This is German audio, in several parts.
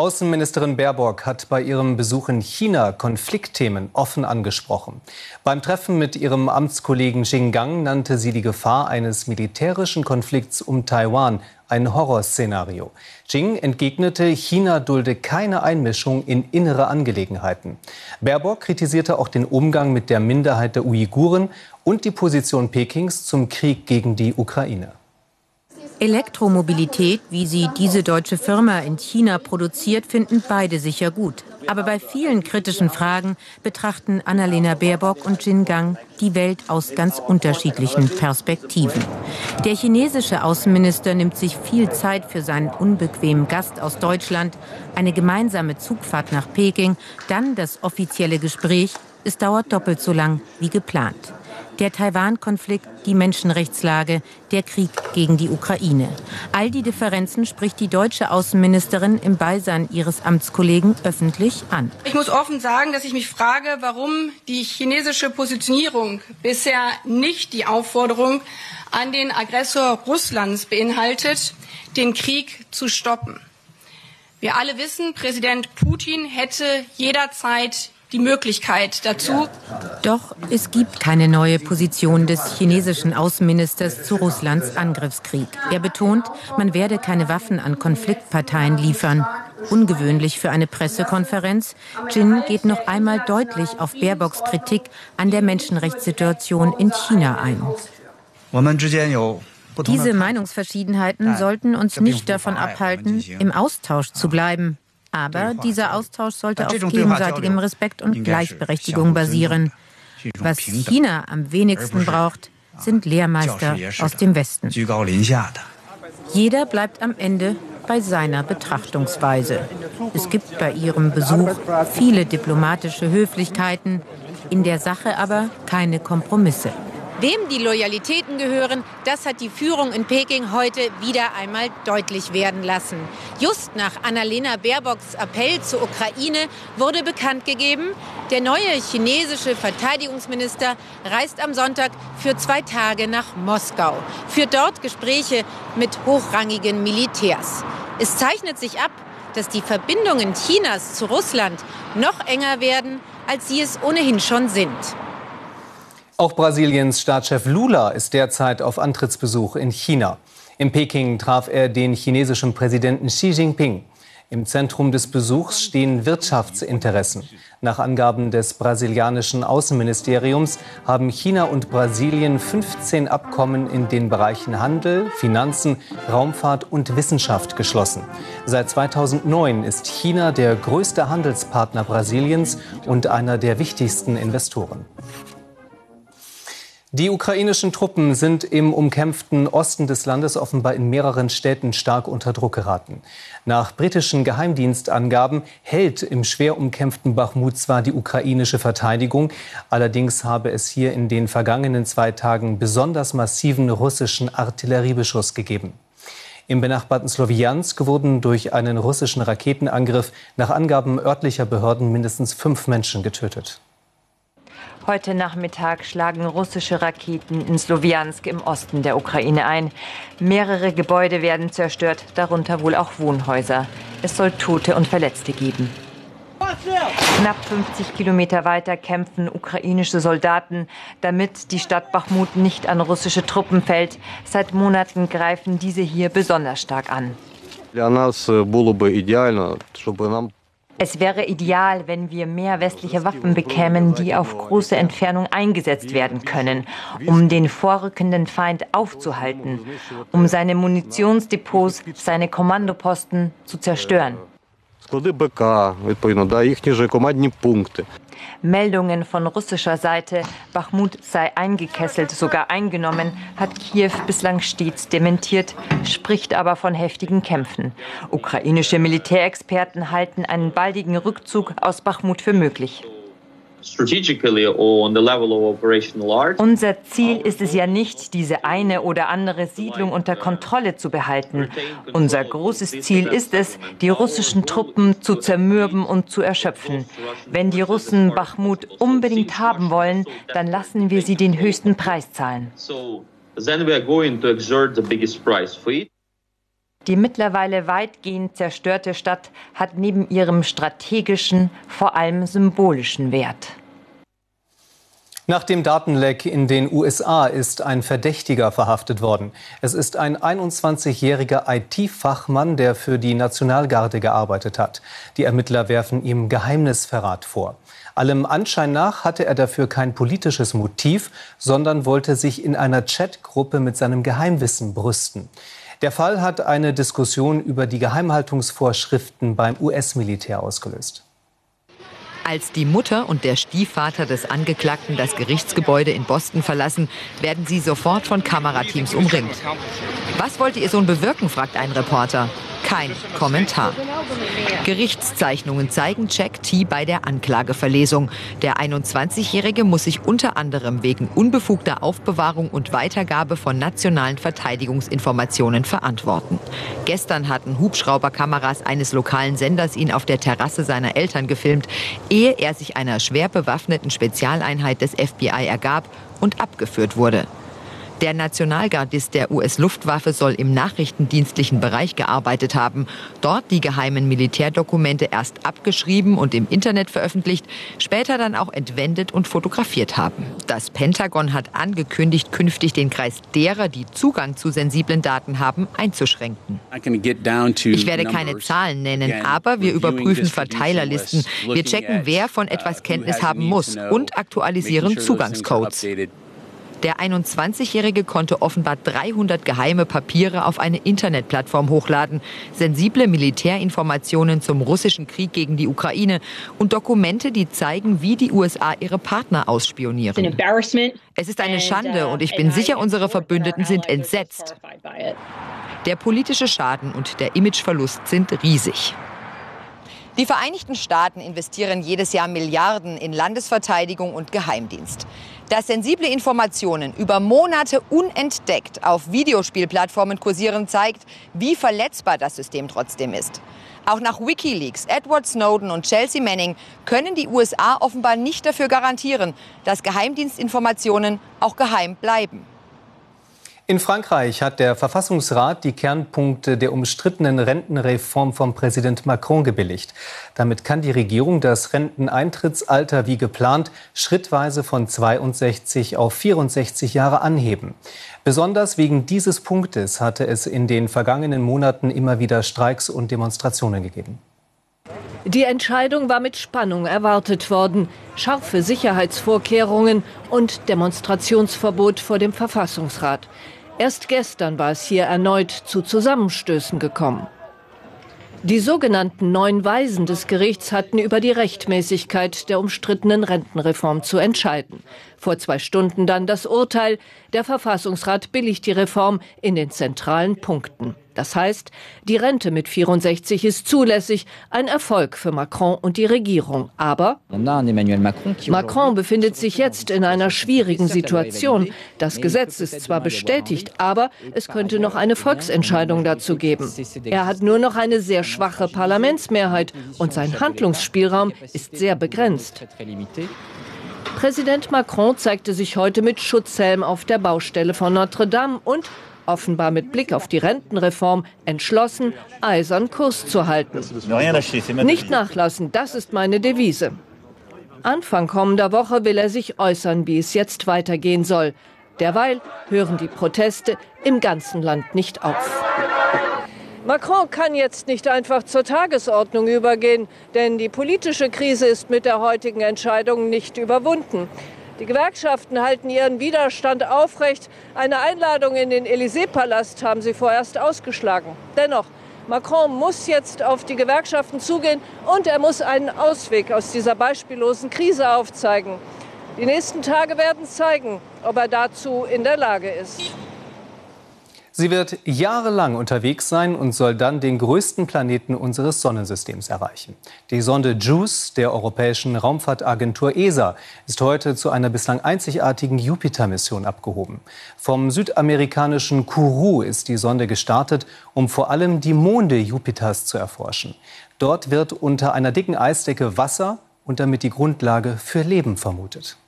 Außenministerin Baerbock hat bei ihrem Besuch in China Konfliktthemen offen angesprochen. Beim Treffen mit ihrem Amtskollegen Xing Gang nannte sie die Gefahr eines militärischen Konflikts um Taiwan ein Horrorszenario. Xing entgegnete, China dulde keine Einmischung in innere Angelegenheiten. Baerbock kritisierte auch den Umgang mit der Minderheit der Uiguren und die Position Pekings zum Krieg gegen die Ukraine. Elektromobilität, wie sie diese deutsche Firma in China produziert, finden beide sicher gut. Aber bei vielen kritischen Fragen betrachten Annalena Baerbock und Jin Gang die Welt aus ganz unterschiedlichen Perspektiven. Der chinesische Außenminister nimmt sich viel Zeit für seinen unbequemen Gast aus Deutschland, eine gemeinsame Zugfahrt nach Peking, dann das offizielle Gespräch. Es dauert doppelt so lang wie geplant der Taiwan-Konflikt, die Menschenrechtslage, der Krieg gegen die Ukraine. All die Differenzen spricht die deutsche Außenministerin im Beisein ihres Amtskollegen öffentlich an. Ich muss offen sagen, dass ich mich frage, warum die chinesische Positionierung bisher nicht die Aufforderung an den Aggressor Russlands beinhaltet, den Krieg zu stoppen. Wir alle wissen, Präsident Putin hätte jederzeit die Möglichkeit dazu. Doch es gibt keine neue Position des chinesischen Außenministers zu Russlands Angriffskrieg. Er betont, man werde keine Waffen an Konfliktparteien liefern. Ungewöhnlich für eine Pressekonferenz. Jin geht noch einmal deutlich auf Baerbocks Kritik an der Menschenrechtssituation in China ein. Diese Meinungsverschiedenheiten sollten uns nicht davon abhalten, im Austausch zu bleiben. Aber dieser Austausch sollte auf gegenseitigem Respekt und Gleichberechtigung basieren. Was China am wenigsten braucht, sind Lehrmeister aus dem Westen. Jeder bleibt am Ende bei seiner Betrachtungsweise. Es gibt bei ihrem Besuch viele diplomatische Höflichkeiten, in der Sache aber keine Kompromisse. Wem die Loyalitäten gehören, das hat die Führung in Peking heute wieder einmal deutlich werden lassen. Just nach Annalena Baerbocks Appell zur Ukraine wurde bekannt gegeben, der neue chinesische Verteidigungsminister reist am Sonntag für zwei Tage nach Moskau, führt dort Gespräche mit hochrangigen Militärs. Es zeichnet sich ab, dass die Verbindungen Chinas zu Russland noch enger werden, als sie es ohnehin schon sind. Auch Brasiliens Staatschef Lula ist derzeit auf Antrittsbesuch in China. In Peking traf er den chinesischen Präsidenten Xi Jinping. Im Zentrum des Besuchs stehen Wirtschaftsinteressen. Nach Angaben des brasilianischen Außenministeriums haben China und Brasilien 15 Abkommen in den Bereichen Handel, Finanzen, Raumfahrt und Wissenschaft geschlossen. Seit 2009 ist China der größte Handelspartner Brasiliens und einer der wichtigsten Investoren. Die ukrainischen Truppen sind im umkämpften Osten des Landes offenbar in mehreren Städten stark unter Druck geraten. Nach britischen Geheimdienstangaben hält im schwer umkämpften Bachmut zwar die ukrainische Verteidigung, allerdings habe es hier in den vergangenen zwei Tagen besonders massiven russischen Artilleriebeschuss gegeben. Im benachbarten Slowiansk wurden durch einen russischen Raketenangriff nach Angaben örtlicher Behörden mindestens fünf Menschen getötet. Heute Nachmittag schlagen russische Raketen in Slowiansk im Osten der Ukraine ein. Mehrere Gebäude werden zerstört, darunter wohl auch Wohnhäuser. Es soll Tote und Verletzte geben. Knapp 50 Kilometer weiter kämpfen ukrainische Soldaten, damit die Stadt Bachmut nicht an russische Truppen fällt. Seit Monaten greifen diese hier besonders stark an. Es wäre ideal, wenn wir mehr westliche Waffen bekämen, die auf große Entfernung eingesetzt werden können, um den vorrückenden Feind aufzuhalten, um seine Munitionsdepots, seine Kommandoposten zu zerstören Склади БК, відповідно, да, їхні ж командні пункти. Meldungen von russischer Seite, Bachmut sei eingekesselt, sogar eingenommen, hat Kiew bislang stets dementiert, spricht aber von heftigen Kämpfen. Ukrainische Militärexperten halten einen baldigen Rückzug aus Bachmut für möglich. unser Ziel ist es ja nicht, diese eine oder andere Siedlung unter Kontrolle zu behalten. Unser großes Ziel ist es, die russischen Truppen zu zermürben und zu erschöpfen. Wenn die Russen Bachmut unbedingt haben wollen, dann lassen wir sie den höchsten Preis zahlen. Die mittlerweile weitgehend zerstörte Stadt hat neben ihrem strategischen vor allem symbolischen Wert. Nach dem Datenleck in den USA ist ein Verdächtiger verhaftet worden. Es ist ein 21-jähriger IT-Fachmann, der für die Nationalgarde gearbeitet hat. Die Ermittler werfen ihm Geheimnisverrat vor. Allem Anschein nach hatte er dafür kein politisches Motiv, sondern wollte sich in einer Chatgruppe mit seinem Geheimwissen brüsten. Der Fall hat eine Diskussion über die Geheimhaltungsvorschriften beim US-Militär ausgelöst. Als die Mutter und der Stiefvater des Angeklagten das Gerichtsgebäude in Boston verlassen, werden sie sofort von Kamerateams umringt. Was wollte ihr Sohn bewirken, fragt ein Reporter. Kein Kommentar. Gerichtszeichnungen zeigen Jack T. bei der Anklageverlesung. Der 21-Jährige muss sich unter anderem wegen unbefugter Aufbewahrung und Weitergabe von nationalen Verteidigungsinformationen verantworten. Gestern hatten Hubschrauberkameras eines lokalen Senders ihn auf der Terrasse seiner Eltern gefilmt, ehe er sich einer schwer bewaffneten Spezialeinheit des FBI ergab und abgeführt wurde. Der Nationalgardist der US-Luftwaffe soll im nachrichtendienstlichen Bereich gearbeitet haben, dort die geheimen Militärdokumente erst abgeschrieben und im Internet veröffentlicht, später dann auch entwendet und fotografiert haben. Das Pentagon hat angekündigt, künftig den Kreis derer, die Zugang zu sensiblen Daten haben, einzuschränken. Ich werde keine Zahlen nennen, aber wir überprüfen Verteilerlisten. Wir checken, wer von etwas Kenntnis haben muss und aktualisieren Zugangscodes. Der 21-Jährige konnte offenbar 300 geheime Papiere auf eine Internetplattform hochladen, sensible Militärinformationen zum russischen Krieg gegen die Ukraine und Dokumente, die zeigen, wie die USA ihre Partner ausspionieren. Es ist eine Schande uh, und ich bin sicher, unsere Verbündeten sind entsetzt. Der politische Schaden und der Imageverlust sind riesig. Die Vereinigten Staaten investieren jedes Jahr Milliarden in Landesverteidigung und Geheimdienst. Dass sensible Informationen über Monate unentdeckt auf Videospielplattformen kursieren, zeigt, wie verletzbar das System trotzdem ist. Auch nach Wikileaks, Edward Snowden und Chelsea Manning können die USA offenbar nicht dafür garantieren, dass Geheimdienstinformationen auch geheim bleiben. In Frankreich hat der Verfassungsrat die Kernpunkte der umstrittenen Rentenreform von Präsident Macron gebilligt. Damit kann die Regierung das Renteneintrittsalter wie geplant schrittweise von 62 auf 64 Jahre anheben. Besonders wegen dieses Punktes hatte es in den vergangenen Monaten immer wieder Streiks und Demonstrationen gegeben. Die Entscheidung war mit Spannung erwartet worden. Scharfe Sicherheitsvorkehrungen und Demonstrationsverbot vor dem Verfassungsrat. Erst gestern war es hier erneut zu Zusammenstößen gekommen. Die sogenannten neun Weisen des Gerichts hatten über die Rechtmäßigkeit der umstrittenen Rentenreform zu entscheiden. Vor zwei Stunden dann das Urteil. Der Verfassungsrat billigt die Reform in den zentralen Punkten. Das heißt, die Rente mit 64 ist zulässig, ein Erfolg für Macron und die Regierung. Aber Macron befindet sich jetzt in einer schwierigen Situation. Das Gesetz ist zwar bestätigt, aber es könnte noch eine Volksentscheidung dazu geben. Er hat nur noch eine sehr schwache Parlamentsmehrheit und sein Handlungsspielraum ist sehr begrenzt. Präsident Macron zeigte sich heute mit Schutzhelm auf der Baustelle von Notre Dame und offenbar mit Blick auf die Rentenreform entschlossen, eisern Kurs zu halten. Nicht nachlassen, das ist meine Devise. Anfang kommender Woche will er sich äußern, wie es jetzt weitergehen soll. Derweil hören die Proteste im ganzen Land nicht auf. Macron kann jetzt nicht einfach zur Tagesordnung übergehen, denn die politische Krise ist mit der heutigen Entscheidung nicht überwunden. Die Gewerkschaften halten ihren Widerstand aufrecht. Eine Einladung in den Élysée-Palast haben sie vorerst ausgeschlagen. Dennoch, Macron muss jetzt auf die Gewerkschaften zugehen und er muss einen Ausweg aus dieser beispiellosen Krise aufzeigen. Die nächsten Tage werden zeigen, ob er dazu in der Lage ist. Sie wird jahrelang unterwegs sein und soll dann den größten Planeten unseres Sonnensystems erreichen. Die Sonde JUICE der Europäischen Raumfahrtagentur ESA ist heute zu einer bislang einzigartigen Jupiter-Mission abgehoben. Vom südamerikanischen Kourou ist die Sonde gestartet, um vor allem die Monde Jupiters zu erforschen. Dort wird unter einer dicken Eisdecke Wasser und damit die Grundlage für Leben vermutet.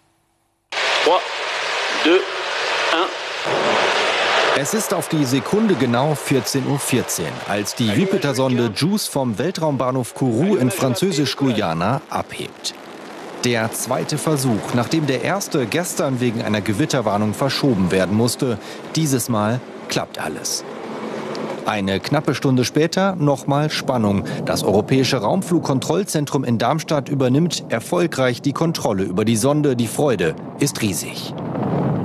3, 2, 1. Es ist auf die Sekunde genau 14.14 Uhr, .14, als die Jupiter-Sonde JUICE vom Weltraumbahnhof Kourou in Französisch-Guyana abhebt. Der zweite Versuch, nachdem der erste gestern wegen einer Gewitterwarnung verschoben werden musste. Dieses Mal klappt alles. Eine knappe Stunde später nochmal Spannung. Das Europäische Raumflugkontrollzentrum in Darmstadt übernimmt erfolgreich die Kontrolle über die Sonde. Die Freude ist riesig.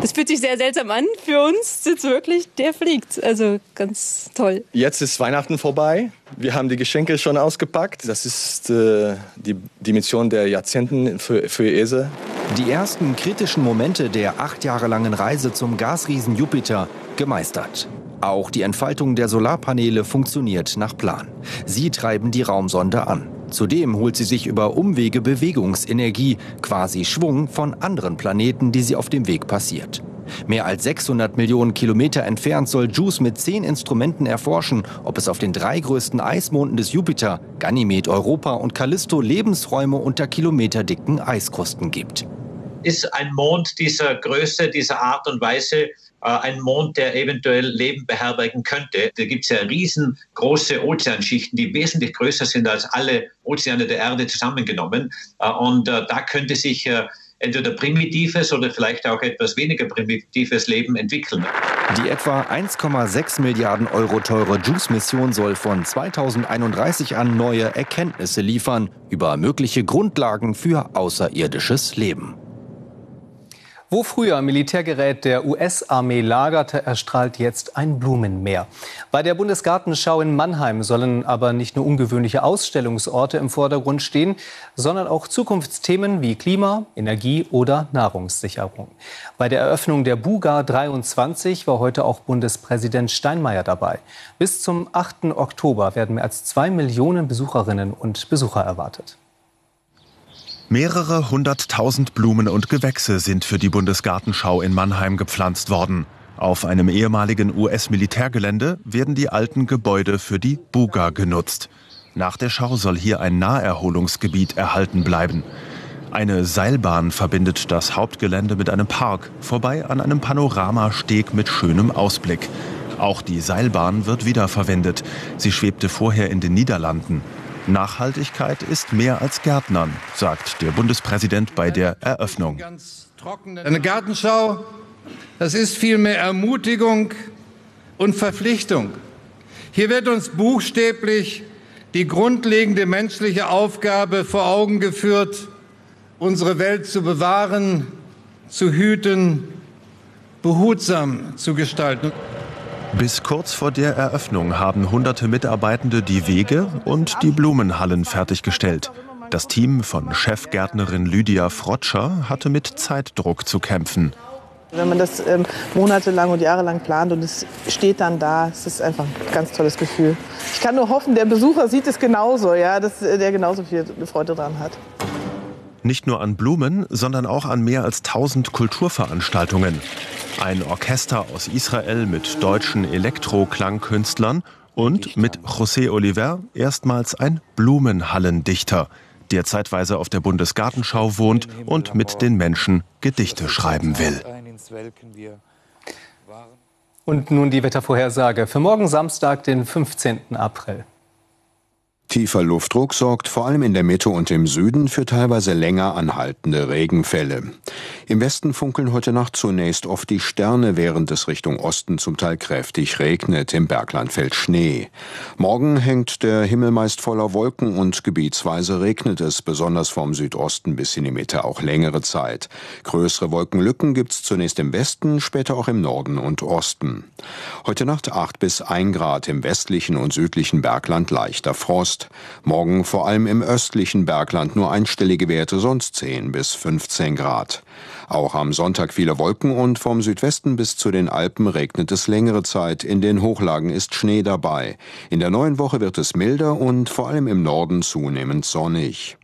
Das fühlt sich sehr seltsam an für uns. Jetzt wirklich, der fliegt. Also ganz toll. Jetzt ist Weihnachten vorbei. Wir haben die Geschenke schon ausgepackt. Das ist äh, die, die Mission der Jahrzehnten für, für ESA. Die ersten kritischen Momente der acht Jahre langen Reise zum Gasriesen Jupiter gemeistert. Auch die Entfaltung der Solarpaneele funktioniert nach Plan. Sie treiben die Raumsonde an. Zudem holt sie sich über Umwege Bewegungsenergie, quasi Schwung von anderen Planeten, die sie auf dem Weg passiert. Mehr als 600 Millionen Kilometer entfernt soll JUICE mit zehn Instrumenten erforschen, ob es auf den drei größten Eismonden des Jupiter, Ganymed, Europa und Callisto Lebensräume unter kilometerdicken Eiskrusten gibt. Ist ein Mond dieser Größe, dieser Art und Weise ein Mond, der eventuell Leben beherbergen könnte. Da gibt es ja riesengroße Ozeanschichten, die wesentlich größer sind als alle Ozeane der Erde zusammengenommen. Äh, und äh, da könnte sich entweder primitives oder vielleicht auch etwas weniger primitives Leben entwickeln. Die etwa 1,6 Milliarden Euro teure JUICE-Mission soll von 2031 an neue Erkenntnisse liefern über mögliche Grundlagen für außerirdisches Leben. Wo früher Militärgerät der US-Armee lagerte, erstrahlt jetzt ein Blumenmeer. Bei der Bundesgartenschau in Mannheim sollen aber nicht nur ungewöhnliche Ausstellungsorte im Vordergrund stehen, sondern auch Zukunftsthemen wie Klima, Energie oder Nahrungssicherung. Bei der Eröffnung der Buga 23 war heute auch Bundespräsident Steinmeier dabei. Bis zum 8. Oktober werden mehr als zwei Millionen Besucherinnen und Besucher erwartet. Mehrere hunderttausend Blumen und Gewächse sind für die Bundesgartenschau in Mannheim gepflanzt worden. Auf einem ehemaligen US-Militärgelände werden die alten Gebäude für die Buga genutzt. Nach der Schau soll hier ein Naherholungsgebiet erhalten bleiben. Eine Seilbahn verbindet das Hauptgelände mit einem Park, vorbei an einem Panoramasteg mit schönem Ausblick. Auch die Seilbahn wird wiederverwendet. Sie schwebte vorher in den Niederlanden. Nachhaltigkeit ist mehr als Gärtnern, sagt der Bundespräsident bei der Eröffnung. Eine Gartenschau, das ist vielmehr Ermutigung und Verpflichtung. Hier wird uns buchstäblich die grundlegende menschliche Aufgabe vor Augen geführt, unsere Welt zu bewahren, zu hüten, behutsam zu gestalten. Bis kurz vor der Eröffnung haben hunderte Mitarbeitende die Wege und die Blumenhallen fertiggestellt. Das Team von Chefgärtnerin Lydia Frotscher hatte mit Zeitdruck zu kämpfen. Wenn man das ähm, monatelang und jahrelang plant und es steht dann da, es ist einfach ein ganz tolles Gefühl. Ich kann nur hoffen, der Besucher sieht es genauso, ja, dass äh, der genauso viel Freude dran hat. Nicht nur an Blumen, sondern auch an mehr als 1000 Kulturveranstaltungen. Ein Orchester aus Israel mit deutschen Elektro-Klangkünstlern und mit José Oliver erstmals ein Blumenhallendichter, der zeitweise auf der Bundesgartenschau wohnt und mit den Menschen Gedichte schreiben will. Und nun die Wettervorhersage für morgen Samstag, den 15. April. Tiefer Luftdruck sorgt vor allem in der Mitte und im Süden für teilweise länger anhaltende Regenfälle. Im Westen funkeln heute Nacht zunächst oft die Sterne, während es Richtung Osten zum Teil kräftig regnet. Im Bergland fällt Schnee. Morgen hängt der Himmel meist voller Wolken und gebietsweise regnet es, besonders vom Südosten bis in die Mitte auch längere Zeit. Größere Wolkenlücken gibt's zunächst im Westen, später auch im Norden und Osten. Heute Nacht 8 bis 1 Grad im westlichen und südlichen Bergland leichter Frost. Morgen vor allem im östlichen Bergland nur einstellige Werte, sonst 10 bis 15 Grad. Auch am Sonntag viele Wolken und vom Südwesten bis zu den Alpen regnet es längere Zeit. In den Hochlagen ist Schnee dabei. In der neuen Woche wird es milder und vor allem im Norden zunehmend sonnig.